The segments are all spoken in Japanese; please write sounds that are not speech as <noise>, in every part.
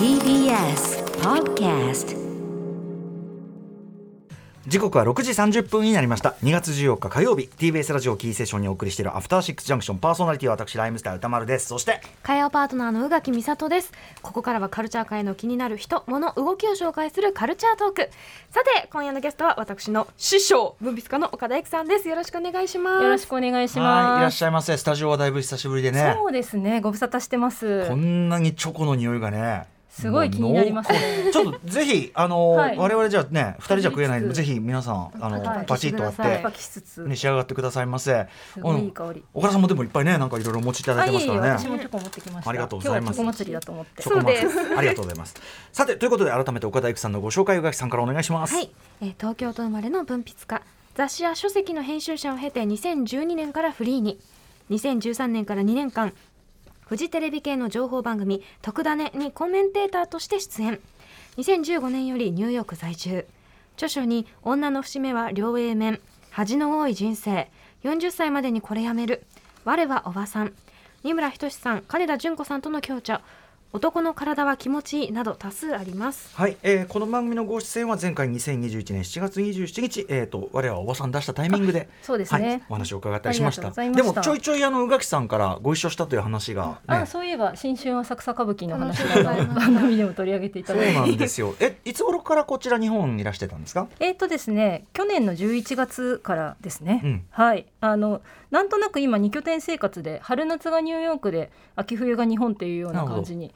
TBS Podcast 時刻は6時30分になりました。2月14日火曜日 TBS ラジオキーセッションにお送りしているアフターシックスジャンクション。パーソナリティは私ライムスター歌丸です。そして火曜パートナーの宇垣美里です。ここからはカルチャー界の気になる人物動きを紹介するカルチャートーク。さて今夜のゲストは私の師匠文筆家の岡田育さんです。よろしくお願いします。よろしくお願いしはいいらっます。しゃいませ。スタジオはだいぶ久しぶりでね。そうですね、ご無沙汰してます。こ。んなにチョコの匂いがねすごい気になりますね。ちょっとぜひあの、はい。我々じゃね二人じゃ食えないんでかぜひ皆さんあの、はい。パチッと割っして召し上がってくださいませ。すごいいい香り。岡田さんもでもいっぱいねなんかいろいろお持ちいただいてますからね。あいえいえ私もチョコ持ってきました。ありがとうございます。今日はチョコ祭りだと思って。チョコマンそうでありがとうございます。<laughs> さてということで改めて岡田育さんのご紹介宇垣さんからお願いします。はい、えー東京都生まれの文筆家。雑誌や書籍の編集者を経て2012年からフリーに。2013年から2年間フジテレビ系の情報番組「特ダネ」にコメンテーターとして出演。2015年よりニューヨーク在住。著書に「女の節目は両 A 面恥の多い人生40歳までにこれやめる我はおばさん」二村仁さん金田純子さんとの共著「男の体は気持ちいい」など多数あります。はい、えーこの番組のご出演は前回2021年7月27日、えー、と我らはおばさん出したタイミングでそうですね。はい、お話を伺ったりしました。でもちょいちょいあの宇垣さんからご一緒したという話が、ね、あ、そういえば新春浅草歌舞伎の話が番組でも取り上げていた <laughs> そうだいて。なんですよ。えいつ頃からこちら日本にいらしてたんですか？えーとですね、去年の11月からですね、うん。はい。あのなんとなく今2拠点生活で春夏がニューヨークで秋冬が日本っていうような感じに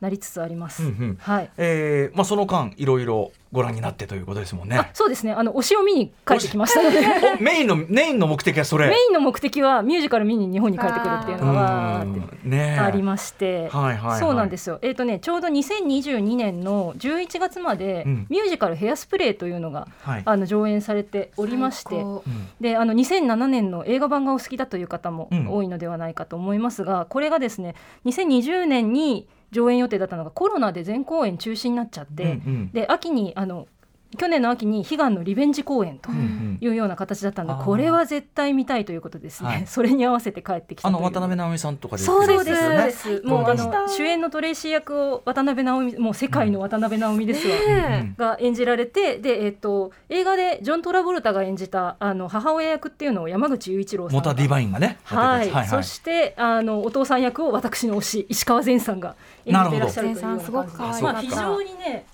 なりつつあります。うんうん。はい。えーまあ、その間いろいろご覧になってということですもんね。あそうですね。あの推しを見に帰ってきましたので。おメインの <laughs> メインの目的はそれ。メインの目的はミュージカル見に日本に帰ってくるっていうのがわーってうんねえ。ありまして、はいはいはい。そうなんですよ、えーとね、ちょうど2022年の11月まで、うん。ミュージカル「ヘアスプレー」というのがはい。あの上演されておりまして、であの2007年の映画版がお好きだという方もうん。多いのではないかと思いますが、これがですね2020年に上演予定だったのがコロナで全公演中止になっちゃって、うんうん。で秋にあの去年の秋に悲願のリベンジ公演とうんうん。いうような形だったので、あー。これは絶対見たいということですね、はい。それに合わせて帰ってきたあという。の渡辺直美さんとかでそうです、ね。そうです。もうあの主演のトレイシー役を渡辺直美もう世界の渡辺直美ですわ、ねが演じられてで、えっと映画でジョン・トラボルタが演じたあの母親役っていうのを山口雄一郎さんがモタディバインがねはい、やってたやつ。そしてあのお父さん役を私の推し石川善さんが演じていらっしゃるというようななるほど。感じ善さんすごく可愛か。ったまあ非常にね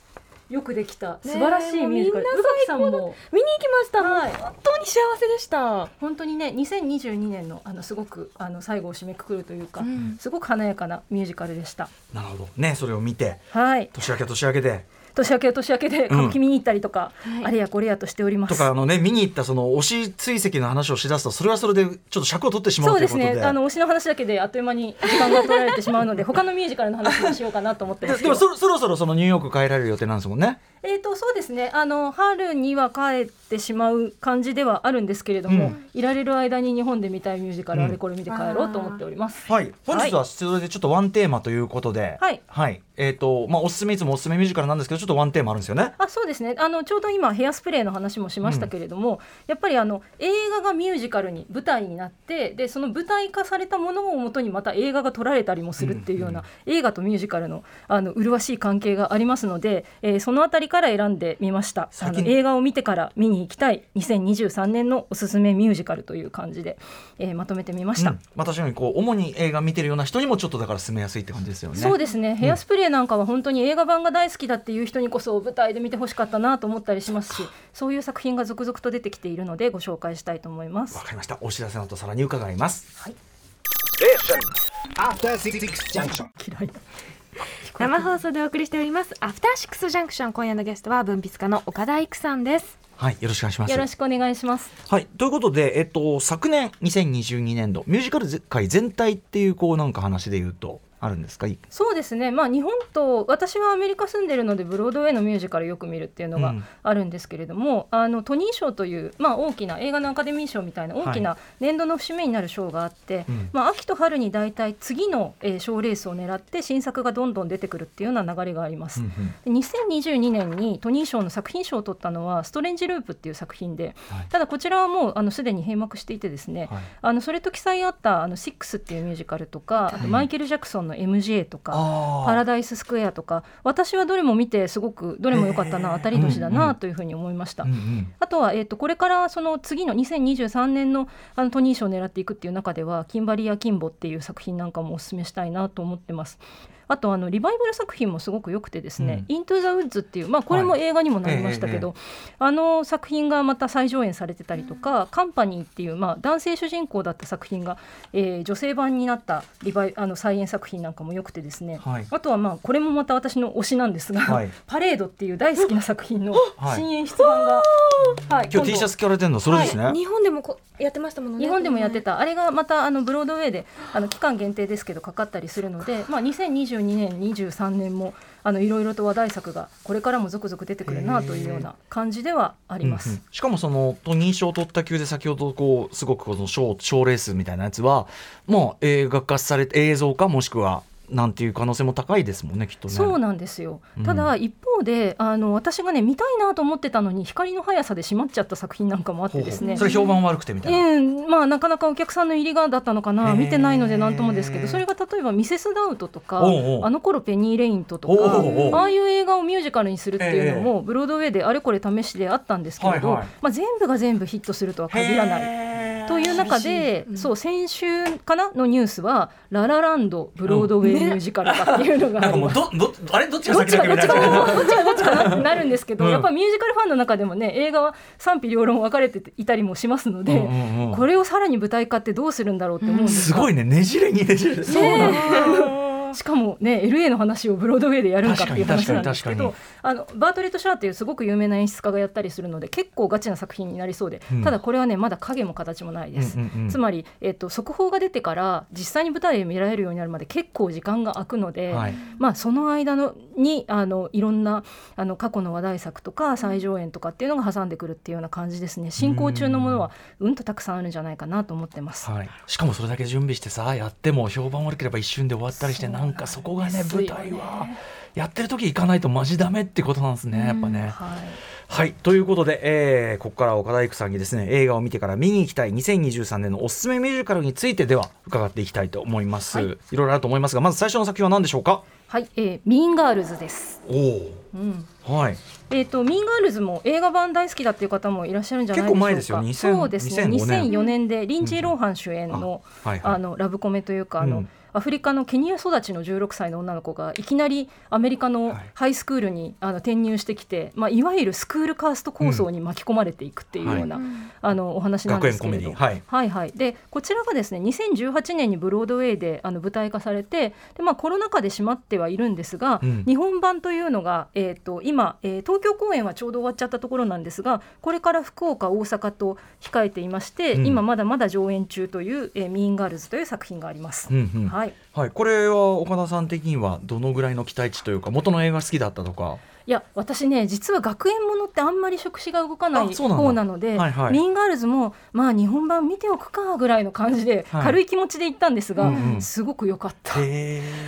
よくできた。素晴らしいミュージカル。宇垣さんも。見に行きました、はい。本当に幸せでした、本当にね2022年のあのすごくあの最後を締めくくるというか、うん。すごく華やかなミュージカルでした。なるほど。ねそれを見てはい、年明け年明けで年明けは年明けで歌舞伎見に行ったりとか、はいあれやこれやとしております。とかあのね見に行ったその推し追跡の話をしだすとそれはそれでちょっと尺を取ってしまそううというでですね。あの推しの話だけであっという間に時間が取られてしまうので、他のミュージカルの話もしようかなと思ってで。もそそろそろそのニューヨーク帰られる予定なんですもんね。えー、とそうですねあの春には帰ってしまう感じではあるんですけれども、うんいられる間に日本で見たいミュージカル、うんあれこれ見て帰ろうと思っております。はい本日はそれでちょっとワンテーマということで、はいえっ、とまあおすすめいつもおすすめミュージカルなんですけどちょっとワンテーマあるんですよね。あそうですね。あのちょうど今ヘアスプレーの話もしましたけれども、やっぱりあの映画がミュージカルに舞台になってでその舞台化されたものをもとにまた映画が撮られたりもするっていうような、映画とミュージカルのあの麗しい関係がありますので、えーそのあたりから選んでみました。映画を見てから見に行きたい2023年のおすすめミュージカルという感じで、えーまとめてみました。うん。まあ確かにこう主に映画見てるような人にもちょっとだから進めやすいって感じですよね。そうですね、ヘアスプレーなんかは本当に映画版が大好きだっていう人にこそ舞台で見てほしかったなと思ったりしますしそういう作品が続々と出てきているのでご紹介したいと思いますわかりました。お知らせの後さらに伺います。Six Junction. 嫌い <laughs> 生放送でお送りしておりますアフターシックスジャンクション今夜のゲストは文筆家の岡田育さんですはいよろしくお願いします。よろしくお願いしますはい、ということで、えっと、昨年2022年度ミュージカル界全体っていうこうなんか話で言うとあるんですか？いそうですね。まあ日本と私はアメリカ住んでるのでブロードウェイのミュージカルよく見るっていうのがうん。あるんですけれども、あのトニー賞という、まあ、大きな映画のアカデミー賞みたいな大きな年度の節目になる賞があって、うん。まあ、秋と春に大体次のえー賞、レースを狙って新作がどんどん出てくるっていうような流れがあります。うんうん。で2022年にトニー賞の作品賞を取ったのは「ストレンジ・ループ」っていう作品で、はい。ただこちらはもうあのすでに閉幕していてですね、はい。あのそれと記載あった「あのシックスっていうミュージカルとかあとマイケル・ジャクソンンの MJ とかパラダイススクエアとか私はどれも見てすごくどれも良かったなへー当たり年だなんというふうに思いました。うんうんあとは、えー、とこれからその次の2023年のあのトニー賞を狙っていくっていう中では「キンバリー・アキンボ」っていう作品なんかもおすすめしたいなと思ってます。あとあのリバイバル作品もすごく良くてですね「イントゥ・ザ・ウッズ」っていう、まあ、これも映画にもなりましたけど、あの作品がまた再上演されてたりとか「カンパニー」っていう、まあ、男性主人公だった作品が、えー女性版になったリバイあの再演作品なんかも良くてですね、はい。あとはまあこれもまた私の推しなんですが「はい。パレード」っていう大好きな作品のはい。新演出版が、はい今日 T シャツ着られてるの？それですね、日本でもこやってましたもんね。日本でもやってた。あれがまたあのブロードウェイであの期間限定ですけどかかったりするので、まあ、2022年23年もあのいろいろと話題作がこれからも続々出てくるなというような感じではあります。うんうんしかもその認証を取った級で先ほどこうすごくこの賞賞レースみたいなやつはもう映画化されて映像化もしくはなんていう可能性も高いですもんねきっとね。そうなんですよ。うん。ただ一方であの私がね見たいなと思ってたのに光の速さで閉まっちゃった作品なんかもあってですね。それ評判悪くてみたいな。うん、まあなかなかお客さんの入りがだったのかな見てないので何ともですけどそれが例えば「ミセス・ダウト」とかあの頃ペニー・レイント」とかああいう映画をミュージカルにするっていうのもブロードウェイであれこれ試しであったんですけれど、はいはい。まあ、全部が全部ヒットするとは限らない。という中で、そう先週かなのニュースは「ララランドブロードウェイミュージカルだ」っていうのが <laughs> なんかもうあります。どどあれ？どっちがどっち先だっけ？がどっちみたいな。がどっちがどっちかなって <laughs> な？るんですけど、うん。やっぱミュージカルファンの中でもね映画は賛否両論分かれていたりもしますので、うんうんうんこれをさらに舞台化ってどうするんだろうって思うんですが。すごいね。ねじれにねじれ。そうな。んだしかもね LA の話をブロードウェイでやるんかっていう話なんですけどあのバートレット・シャーっていうすごく有名な演出家がやったりするので結構ガチな作品になりそうで、うん。ただこれはねまだ影も形もないです。うんうんうんつまり、えっと速報が出てから実際に舞台で見られるようになるまで結構時間が空くので、はい。まあ、その間のにあのいろんなあの過去の話題作とか再上演とかっていうのが挟んでくるっていうような感じですね。進行中のものはうん。とたくさんあるんじゃないかなと思ってます。はい、しかもそれだけ準備してさやっても評判悪ければ一瞬で終わったりしてなんかそこがね舞台はやってる時行かないとマジダメってことなんですねやっぱね。はい。はいということで、えーここからは岡田育さんにですね映画を見てから見に行きたい2023年のおすすめミュージカルについてでは伺っていきたいと思います、はい。い、ろいろあると思いますがまず最初の作品は何でしょうか？はい、えー、ミーンガールズです。おうん。おはい。えー、とミーンガールズも映画版大好きだっていう方もいらっしゃるんじゃないでしょうか。結構前ですよ2000そうですね。2005年。2004年でリンチー・ローハン主演の、あはいはい。あのラブコメというかあの、うんアフリカのケニア育ちの16歳の女の子がいきなりアメリカのはい。ハイスクールにあの転入してきて、まあ、いわゆるスクールカースト構想に巻き込まれていくっていうような、あのお話なんですけれど。はい。はいはい、でこちらがですね2018年にブロードウェイであの舞台化されてで、まあ、コロナ禍で閉まってはいるんですが、うん。日本版というのが、えー、と今、えー東京公演はちょうど終わっちゃったところなんですがこれから福岡大阪と控えていまして、うん。今まだまだ上演中という「えーミーンガールズ」という作品があります。うんうん。はいはい、これは岡田さん的にはどのぐらいの期待値というか元の映画好きだったとか？いや私ね実は学園ものってあんまり触手が動かない方なのではいはい。ミーンガールズもまあ日本版見ておくかぐらいの感じで、はい軽い気持ちで行ったんですが、うんうん。すごく良かった。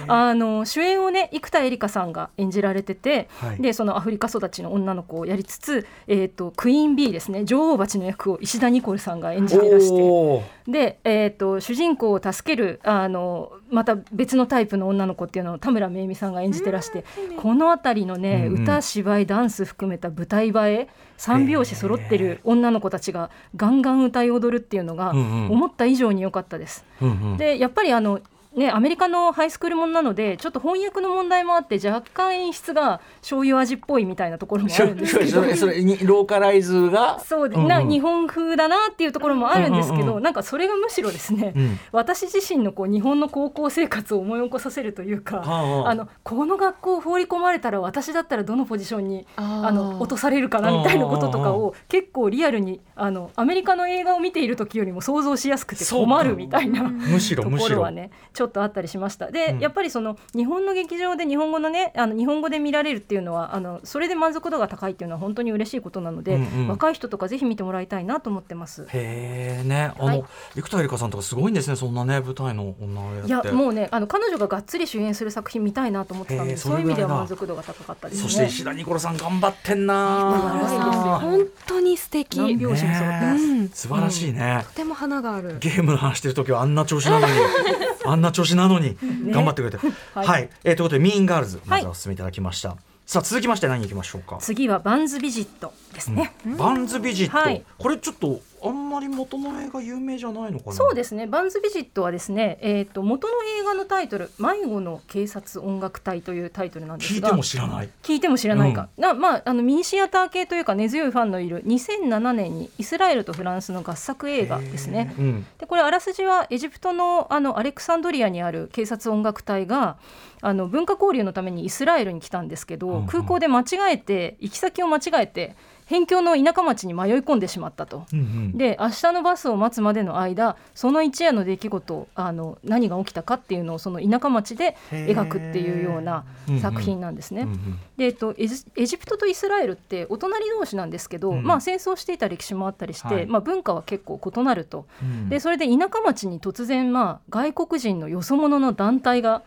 あの主演をね生田絵梨花さんが演じられてて、はい。でそのアフリカ育ちの女の子をやりつつ、えー、とクイーン B ですね女王蜂の役を石田ニコルさんが演じていらしてで、えー、と主人公を助けるあのまた別のタイプの女の子っていうのを田村めいみさんが演じてらして、この辺りのね、うんうん。歌芝居ダンス含めた舞台映え三拍子揃ってる女の子たちがガンガン歌い踊るっていうのがうんうん。思った以上に良かったです。うんうん。でやっぱりあのね、アメリカのハイスクールもんなのでちょっと翻訳の問題もあって若干演出が醤油味っぽいみたいなところもあるんですけど。それそれにローカライズが？そうで、んん。な日本風だなっていうところもあるんですけど、うんうんうん。なんかそれがむしろですね、うん。私自身のこう日本の高校生活を思い起こさせるというか、はあはあ。あのこの学校を放り込まれたら私だったらどのポジションにあの落とされるかなみたいなこととかを結構リアルにあのアメリカの映画を見ている時よりも想像しやすくて困るみたいな。むしろとむしろ。ころはねちょっとあったりしました。で、うん。やっぱりその日本の劇場で日本語のねあの日本語で見られるっていうのはあのそれで満足度が高いっていうのは本当に嬉しいことなので、うんうん。若い人とかぜひ見てもらいたいなと思ってます。へえね。あの、はい。生田絵梨花さんとかすごいんですねそんなね舞台の女をやって。いやもうねあの彼女ががっつり主演する作品見たいなと思ってたのへでそういう意味では満足度が高かったですね。そして石田ニコルさん頑張ってんな。本当に素敵。何と拍子に揃ってねえうん。素晴らしいね、ても花がある。ゲームの話してる時はあんな調子なのに <laughs> あんな調子なのに <laughs> 頑張ってくれて、はい。はい、えーということでミーンガールズまはいずはお進めいただきました、さあ続きまして何いきましょうか、次はバンズビジットですね、バンズビジット、はい。これちょっとあんまり元の映画有名じゃないのかな？そうですね。バンズビジットはですね、えー、と元の映画のタイトル「迷子の警察音楽隊」というタイトルなんですが。聞いても知らない。聞いても知らないか、なまあ、あのミニシアター系というか根強いファンのいる2007年にイスラエルとフランスの合作映画ですね。うん。でこれあらすじはエジプトのあのアレクサンドリアにある警察音楽隊があの文化交流のためにイスラエルに来たんですけど、うんうん。空港で間違えて行き先を間違えて辺境の田舎町に迷い込んでしまったと。うんうん。で明日のバスを待つまでの間その一夜の出来事あの何が起きたかっていうのをその田舎町で描くっていうような作品なんですね。うんうん。でえっと、エジエジプトとイスラエルってお隣同士なんですけど、うん。まあ、戦争していた歴史もあったりして、はい。まあ、文化は結構異なると。うん。でそれで田舎町に突然、まあ、外国人のよそ者の団体が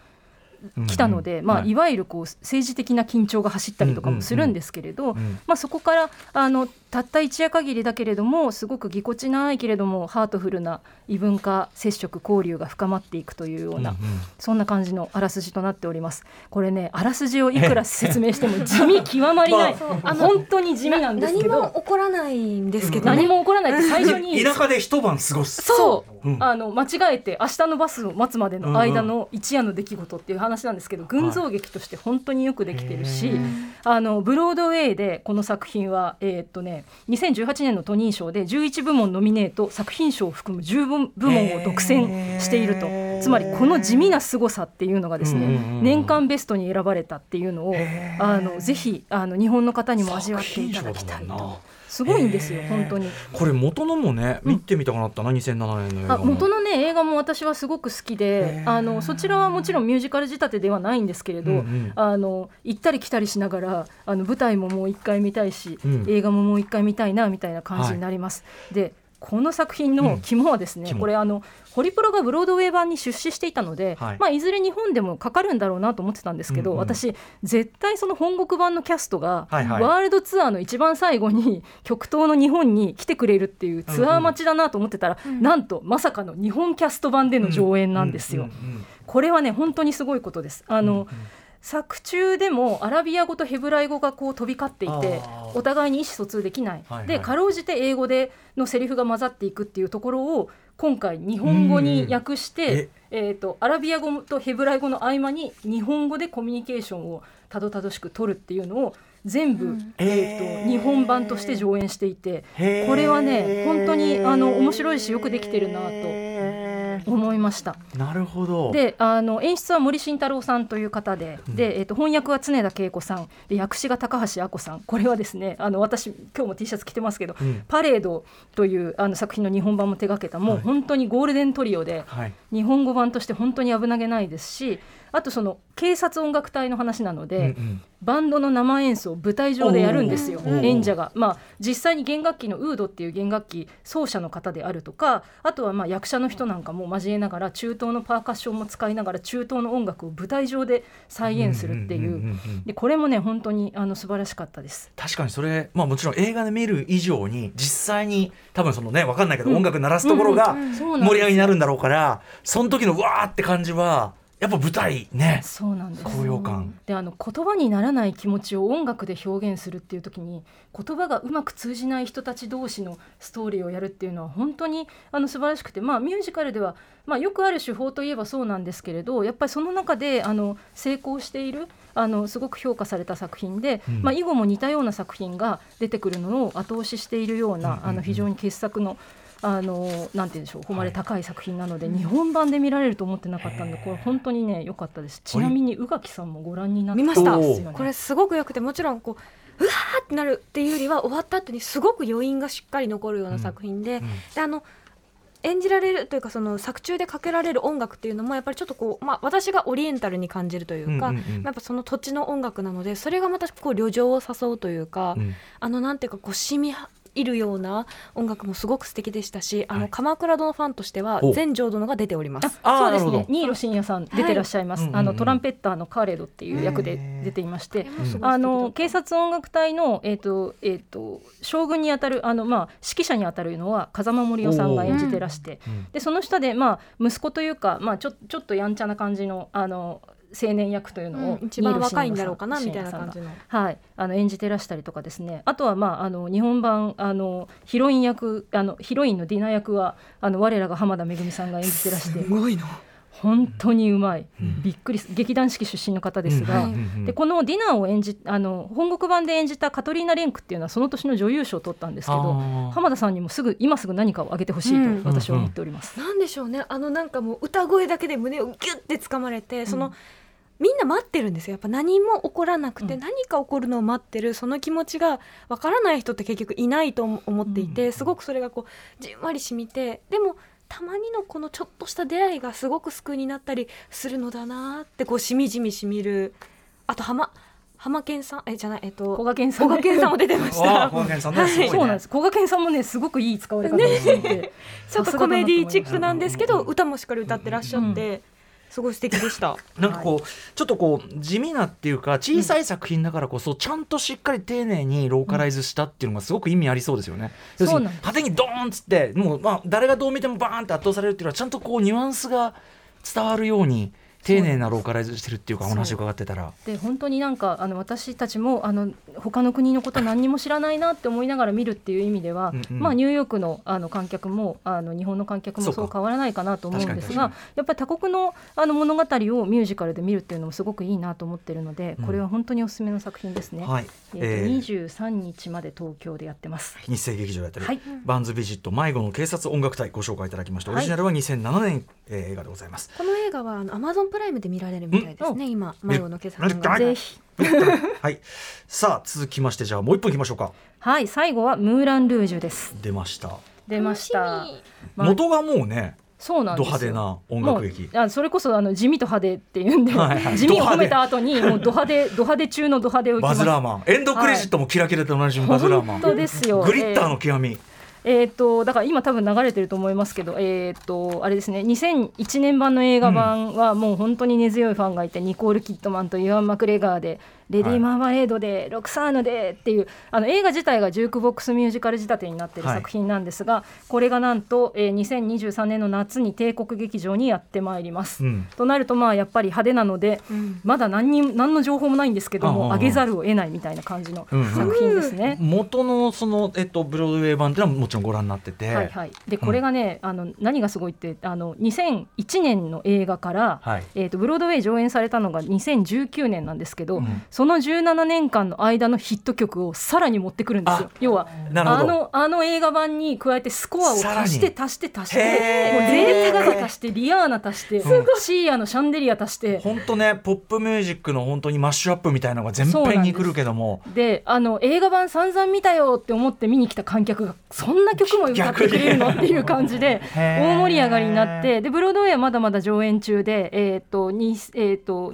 来たので、まあ、うんはい。いわゆるこう政治的な緊張が走ったりとかもするんですけれど、うん。まあ、そこからあのたった一夜限りだけれどもすごくぎこちないけれどもハートフルな異文化接触交流が深まっていくというような、うんうん。そんな感じのあらすじとなっております。これねあらすじをいくら説明しても地味極まりない、<laughs> あの本当に地味なんですけ何もど起こらないんですけどね。何も起こらないって最初に田舎で一晩過ごす。そう、うん。あの間違えて明日のバスを待つまでの間の一夜の出来事っていう話なんですけど、群像劇として本当によくできてるし、へーあのブロードウェイでこの作品は、えーっとね、2018年のトニー賞で11部門ノミネート作品賞を含む10部部門を独占していると。へーつまりこの地味な凄さっていうのがですね、うんうんうん。年間ベストに選ばれたっていうのをへー。あのぜひあの日本の方にも味わっていただきたいとすごいんですよ本当に。これ元のもね見てみたくなったな、2007年の映画元のね映画も私はすごく好きへでー。あのそちらはもちろんミュージカル仕立てではないんですけれど、うんうん。あの行ったり来たりしながらあの舞台ももう一回見たいし、うん。映画ももう一回見たいなみたいな感じになります。でこの作品の肝はですね、肝。これあのホリプロがブロードウェイ版に出資していたので、はい。いまあ、いずれ日本でもかかるんだろうなと思ってたんですけど、うんうん。私絶対その本国版のキャストが、はいはい。ワールドツアーの一番最後に極東の日本に来てくれるっていうツアー待ちだなと思ってたら、なんとまさかの日本キャスト版での上演なんですよ。うんうんうんこれはね本当にすごいことです。あの、作中でもアラビア語とヘブライ語がこう飛び交っていてお互いに意思疎通できない、はいはい。でかろうじて英語でのセリフが混ざっていくっていうところを今回日本語に訳して、え？ー、とアラビア語とヘブライ語の合間に日本語でコミュニケーションをたどたどしく取るっていうのを全部、えー、へーと日本版として上演していてこれはね本当にあの面白いしよくできてるなと思いました。なるほど。であの演出は森慎太郎さんという方で,、でえっと翻訳は常田恵子さん。で訳詞が高橋亜子さん。これはですねあの私今日も T シャツ着てますけど「うん。パレード」というあの作品の日本版も手掛けたもうはい。本当にゴールデントリオで、はい日本語版として本当に危なげないですしあとその警察音楽隊の話なので、うんうん。バンドの生演奏を舞台上でやるんですよ演者が、まあ、実際に弦楽器のウードっていう弦楽器奏者の方であるとかあとはまあ役者の人なんかも交えながら中東のパーカッションも使いながら中東の音楽を舞台上で再現するっていう,、でこれもね本当にあの素晴らしかったです。確かにそれまあもちろん映画で見る以上に実際に多分そのねわかんないけど、うん。音楽鳴らすところが盛り上がりになるんだろうからその時のわーって感じはやっぱ舞台ね。そうなんです。高揚感。であの言葉にならない気持ちを音楽で表現するっていう時に言葉がうまく通じない人たち同士のストーリーをやるっていうのは本当にあの素晴らしくて、まあ、ミュージカルでは、まあ、よくある手法といえばそうなんですけれどやっぱりその中であの成功しているあのすごく評価された作品で、うん。まあ、以後も似たような作品が出てくるのを後押ししているような、あの非常に傑作の。あのなんて言うんでしょう誉れ高い作品なので、日本版で見られると思ってなかったんでこれ本当にね良かったです。ちなみに宇垣さんもご覧になった見ました。これすごく良くてもちろんこううわーってなるっていうよりは終わった後にすごく余韻がしっかり残るような作品で,、うん。であの演じられるというかその作中でかけられる音楽っていうのもやっぱりちょっとこう、まあ、私がオリエンタルに感じるというか、うんうんうん。やっぱその土地の音楽なのでそれがまたこう旅情を誘うというか、うん。あのなんていうかこう染みいるような音楽もすごく素敵でしたし、あはい。の鎌倉殿ファンとしてはお全浄殿が出ております。そうですね。新納慎也さん出てらっしゃいます、はいあのトランペッターのカーレドっていう役で出ていまして、あの警察音楽隊の、えーとえー、と将軍にあたるあの、まあ、指揮者にあたるのは風間森夫さんが演じてらして、うん。でその下で、まあ、息子というか、まあ、ちょちょっとやんちゃな感じのあの青年役というのを、うん一番若いんだろうかなみたいな感じの。はい、あの演じてらしたりとかですねあとは、まあ、あの日本版あのヒロイン役あのヒロインのディナ役はあの我らが浜田めぐみさんが演じてらしてごいの。本当にうまい、うん。びっくりす劇団四季出身の方ですが、うんうんうんでこのディナーを演じあの本国版で演じたカトリーナ・レンクっていうのはその年の女優賞を取ったんですけど浜田さんにもすぐ今すぐ何かをあげてほしいうん。と私は思っております。なんでしょうね。あのなんかもう歌声だけで胸をギュッて掴まれてその、みんな待ってるんですよ。やっぱ何も起こらなくて、うん。何か起こるのを待ってるその気持ちがわからない人って結局いないと思っていて、うん。すごくそれがこうじんわり染みてでもたまにのこのちょっとした出会いがすごく救いになったりするのだなってこうしみじみしみる。あと浜浜健さんえじゃないえっと小賀健さん小賀健さんも出てました。小賀健さんねはいすごいねそうなんです。小賀健さんもねすごくいい使われ方をしていて。<laughs> ちょっとコメディチックなんですけどうん歌もしっかり歌ってらっしゃって、すごい素敵でした。<laughs> なんかこう、ちょっとこう地味なっていうか小さい作品だからこそちゃんとしっかり丁寧にローカライズしたっていうのがすごく意味ありそうですよね。要するに派手にドーンっつってもうまあ誰がどう見てもバーンって圧倒されるっていうのはちゃんとこうニュアンスが伝わるように丁寧なローカライズしてるっていうかお話を伺ってたら。で本当になんかあの私たちもあの他の国のこと何にも知らないなって思いながら見るっていう意味では、うんうん。まあ、ニューヨークのあの観客もあの日本の観客もそう変わらないかなと思うんですがやっぱり他国のあの物語をミュージカルで見るっていうのもすごくいいなと思ってるので、うん。これは本当におすすめの作品ですね。はい、ええー、ーと23日まで東京でやってます。日生劇場やってる、はい。バンズビジット迷子の警察音楽隊ご紹介いただきました、オリジナルは2007年、えー映画でございます。この映画はあのアマゾンプライムで見られるみたいですね。今迷子の警察うんがぜひ。<laughs> はい、さあ続きましてじゃあもう一本いきましょうか。はい最後はムーラン・ルージュです。出ました。出ました。まあ元がもうね、そうなんですよ。ド派手な音楽劇。あそれこそあの地味と派手っていうんで、はいはい。地味を褒めた後にもうド派手ド派手中のド派手をバズラーマン。エンドクレジットもキラキラでおなじみバズラーマン、本当ですよ。グリッターの極み、えー、とだから今多分流れてると思いますけど、えー、とあれですね2001年版の映画版はもう本当に根強いファンがいて、ニコール・キッドマンとイワン・マクレガーでレディー・マーマレードで、ロクサーヌでっていうあの映画自体がジュークボックスミュージカル仕立てになっているはい。作品なんですが、これがなんと、えー、2023年の夏に帝国劇場にやってまいります。うん、となるとまあやっぱり派手なので、うん。まだ何に何の情報もないんですけども上げざるを得ないみたいな感じのうんうん。作品ですね。元のそのえっとブロードウェイ版っていうのはもちろんご覧になってて、はいはい、でこれがね、あの何がすごいってあの2001年の映画から、はい。えー、とブロードウェイ上演されたのが2019年なんですけど、うんその17年間の間のヒット曲をさらに持ってくるんですよ。あ。要はあのあの映画版に加えてスコアを足して足して足してもうレディー・ガガ足してリアーナ足して、うん。シーアのシャンデリア足して。本当ねポップミュージックの本当にマッシュアップみたいなのが全編に来るけども。であの映画版散々見たよって思って見に来た観客がそんな曲も歌ってくれるのっていう感じで大盛り上がりになってでブロードウェイはまだまだ上演中で、えーとにえー、と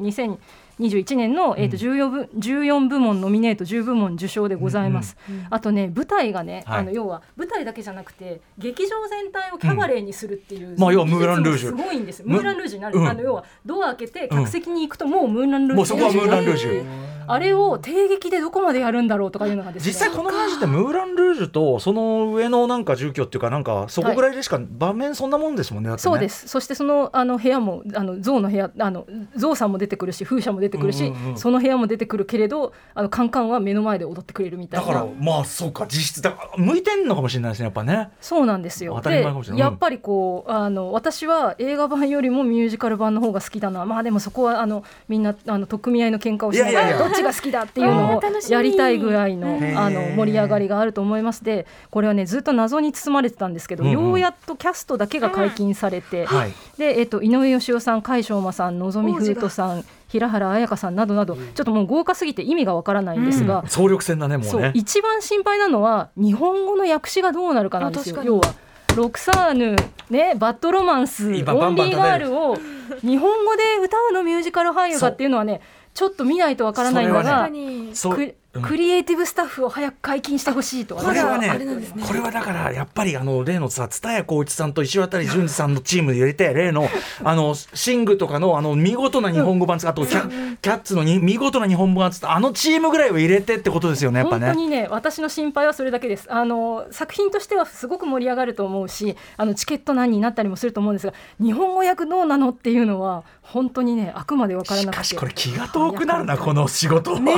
2021年の、えー、と 14, 部14部門ノミネート10部門受賞でございます。あとね舞台がね、はい。あの要は舞台だけじゃなくて劇場全体をキャバレーにするっていう、まあ要はムーランルージュ。すごいんですムーランルージュになる、うん。あの要はドア開けて客席に行くともうムーランルージュ。もうそこはムーランルージュ。あれを帝劇でどこまでやるんだろうとかいうのがですね。実際この話ってムーラン・ルージュとその上のなんか住居っていうかなんかそこぐらいでしか場面そんなもんですもんねね。そうです。そしてそのあの部屋もあの象の部屋あの象さんも出てくるし風車も出てくるし、うんうんうん。その部屋も出てくるけれどあのカンカンは目の前で踊ってくれるみたいな。だからまあそうか実質だから向いてんのかもしれないですねやっぱね。そうなんですよ。当たり前かもしれない。でやっぱりこうあの私は映画版よりもミュージカル版の方が好きだな。まあでもそこはあのみんなあの取っ組み合いの喧嘩をしながらどっちが好きだっていうのをやりたいぐらいのあの盛り上がりがあると思います。でこれはねずっと謎に包まれてたんですけど、うんうん。ようやっとキャストだけが解禁されて、はい。で、えっと、井上芳雄さん、甲斐翔馬さん、望海風斗さん、平原綾香さんなどなど、ちょっともう豪華すぎて意味がわからないんですが、総力戦だねもそううね一番心配なのは日本語の訳詞がどうなるかなんですよ。要はロクサーヌ、ね、バッドロマンスオンバンバンーガールを日本語で歌うのミュージカル俳優かっていうのはねちょっと見ないとわからないのそれはが、確かに。そうくクリエイティブスタッフを早く解禁してほしいとこれはねね。これはだからやっぱりあの例のさ蔦谷好一さんと石渡淳二さんのチームで入れて例のあのシングとかのあの見事な日本語版あとキャキャッツのに見事な日本語版つあのチームぐらいを入れてってことですよねやっぱね。本当にね私の心配はそれだけです。あの作品としてはすごく盛り上がると思うしあのチケット難になったりもすると思うんですが日本語訳どうなのっていうのは本当にねあくまで分からなくて。しかしこれ気が遠くなるなこの仕事は。ね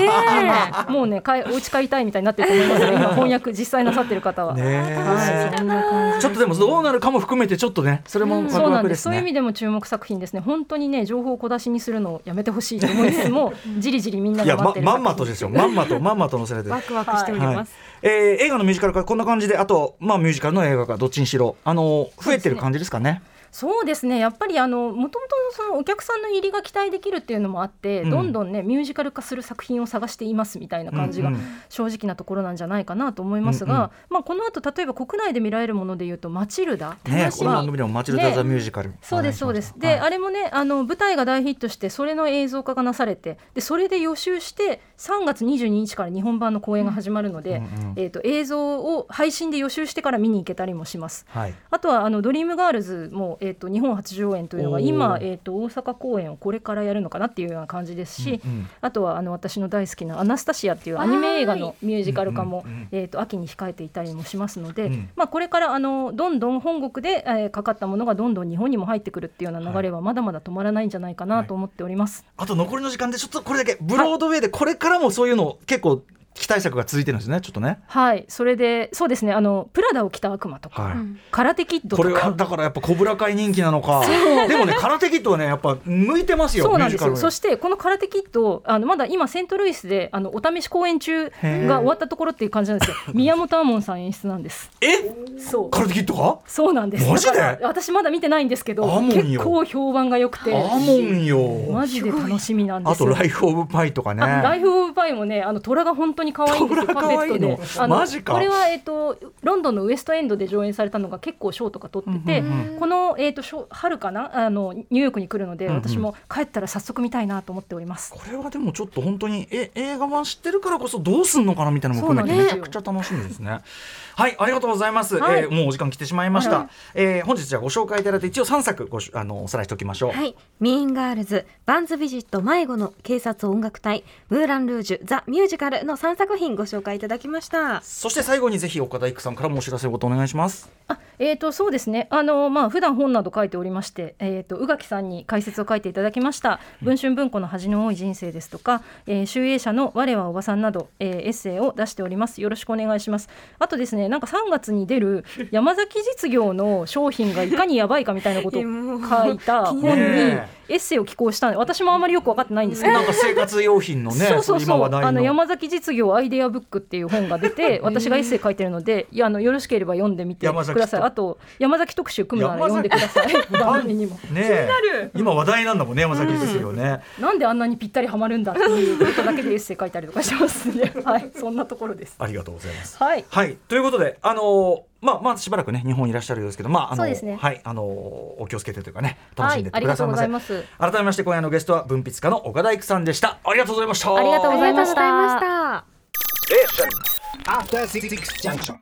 え。も <laughs> うねかえお家帰りたいみたいになってると思いますが <laughs> 今翻訳実際なさってる方は。はい、ちょっとでもどうなるかも含めてちょっとねそれもワクそうなんです。すね。そういう意味でも注目作品ですね。本当にね情報を小出しにするのをやめてほしいと思いつつも <laughs> じりじりみんないがや待ってるままんまとですよ。まんまとまんまと載せられてるワクワクしておりはい。ます、えー映画のミュージカル化こんな感じであとまあミュージカルの映画化どっちにしろ。あの増えてる感じですかね。そうですね。やっぱりあのもともとそのお客さんの入りが期待できるっていうのもあって、うん。どんどんねミュージカル化する作品を探していますみたいな感じが正直なところなんじゃないかなと思いますが、うんうん。まあ、この後例えば国内で見られるものでいうと「マチルダ」ねこの番は組でもマチルダ・ね。ザ・ミュージカル、そうですそうです。で、はい。あれもねあの舞台が大ヒットしてそれの映像化がなされてでそれで予習して3月22日から日本版の公演が始まるので、うんうんえー、と映像を配信で予習してから見に行けたりもします。はい。あとはあのドリームガールズも、えー、と日本初上演というのが今、えー、と大阪公演をこれからやるのかなっていうような感じですし、うんうん。あとはあの私の大好きな「アナスタシア」っていうアニメ映画のミュージカル化も、えー、と秋に控えていたりもしますので、うん。まあ、これからあのどんどん本国で、えーかかったものがどんどん日本にも入ってくるっていうような流れはまだまだ止まらないんじゃないかなと思っております。あと残りの時間でちょっとこれだけブロードウェイでこれからもそういうの結構期待作が続いてるんですねちょっとね。はい、それでそうですね。あのプラダを着た悪魔とか、はい。空手キッドことれはかだからやっぱコブラ会人気なのか。でもね空手キットはねやっぱ向いてますよそうなんですよ。そしてこの空手キットあのまだ今セントルイスであのお試し公演中が終わったところっていう感じなんですよ。宮本亞門さん演出なんです。え？そう空手キットがそう。なんです。マジで？私まだ見てないんですけど結構評判が良くて。アモンよ。マジで楽しみなんであすよ。とライフオブパイとかね。あライフ・オブ・パイもねあの虎が本当に可愛いんです。よ虎パペットで。あのマジか。これは、えっとロンドンのウエストエンドで上演されたのが結構賞とか取ってて、うんうんこの、えっと賞春かな？あのニューヨークに来るので、うんうん。私も帰ったら早速見たいなと思っております。これはでもちょっと本当にえ映画版知ってるからこそどうすんのかなみたいなのも含めてめちゃくちゃ楽しみですね。はいありがとうございます、はい。えーもうお時間来てしまいました、はい。えー本日じゃあご紹介いただいて一応3作ごしあのおさらいしておきましょう。はい、ミーンガールズ、バンズビジット迷子の警察音楽隊、ムーランルージュ、ザ・ミュージカルの3作品ご紹介いただきました。そして最後にぜひ岡田育さんからもお知らせをお願いします。あえー、とそうですね。あの、まあ普段本など書いておりまして、えー、と宇垣さんに解説を書いていただきました「文春文庫の恥の多い人生」ですとか「えー、集英社の我はおばさん」など、えーエッセイを出しております。よろしくお願いします。あとですねなんか3月に出る山崎実業の商品がいかにやばいかみたいなことを <laughs> 書いた本にねエッセイを寄稿したんで私もあまりよく分かってないんですけど。なんか生活用品のね、そうそうそう。今話題の。あの山崎実業アイデアブックっていう本が出て <laughs> 私がエッセイ書いてるのでいやあのよろしければ読んでみてください。と。あと山崎特集組むなら読んでください。<laughs> 番組にも。ねえ。今話題なんだもんね山崎ですよね。なんであんなにぴったりはまるんだっていうことだけでエッセイ書いたりとかしてますね。<laughs> はい。そんなところです。ありがとうございます。はい。はい。ということであのーまあまあしばらくね日本いらっしゃるようですけどまああのねはいあのーお気をつけてというかね楽しんでってはいありがとうごくださいませ。ざいます改めまして今夜のゲストは文筆家の岡田育さんでした。ありがとうございました。ありがとうございました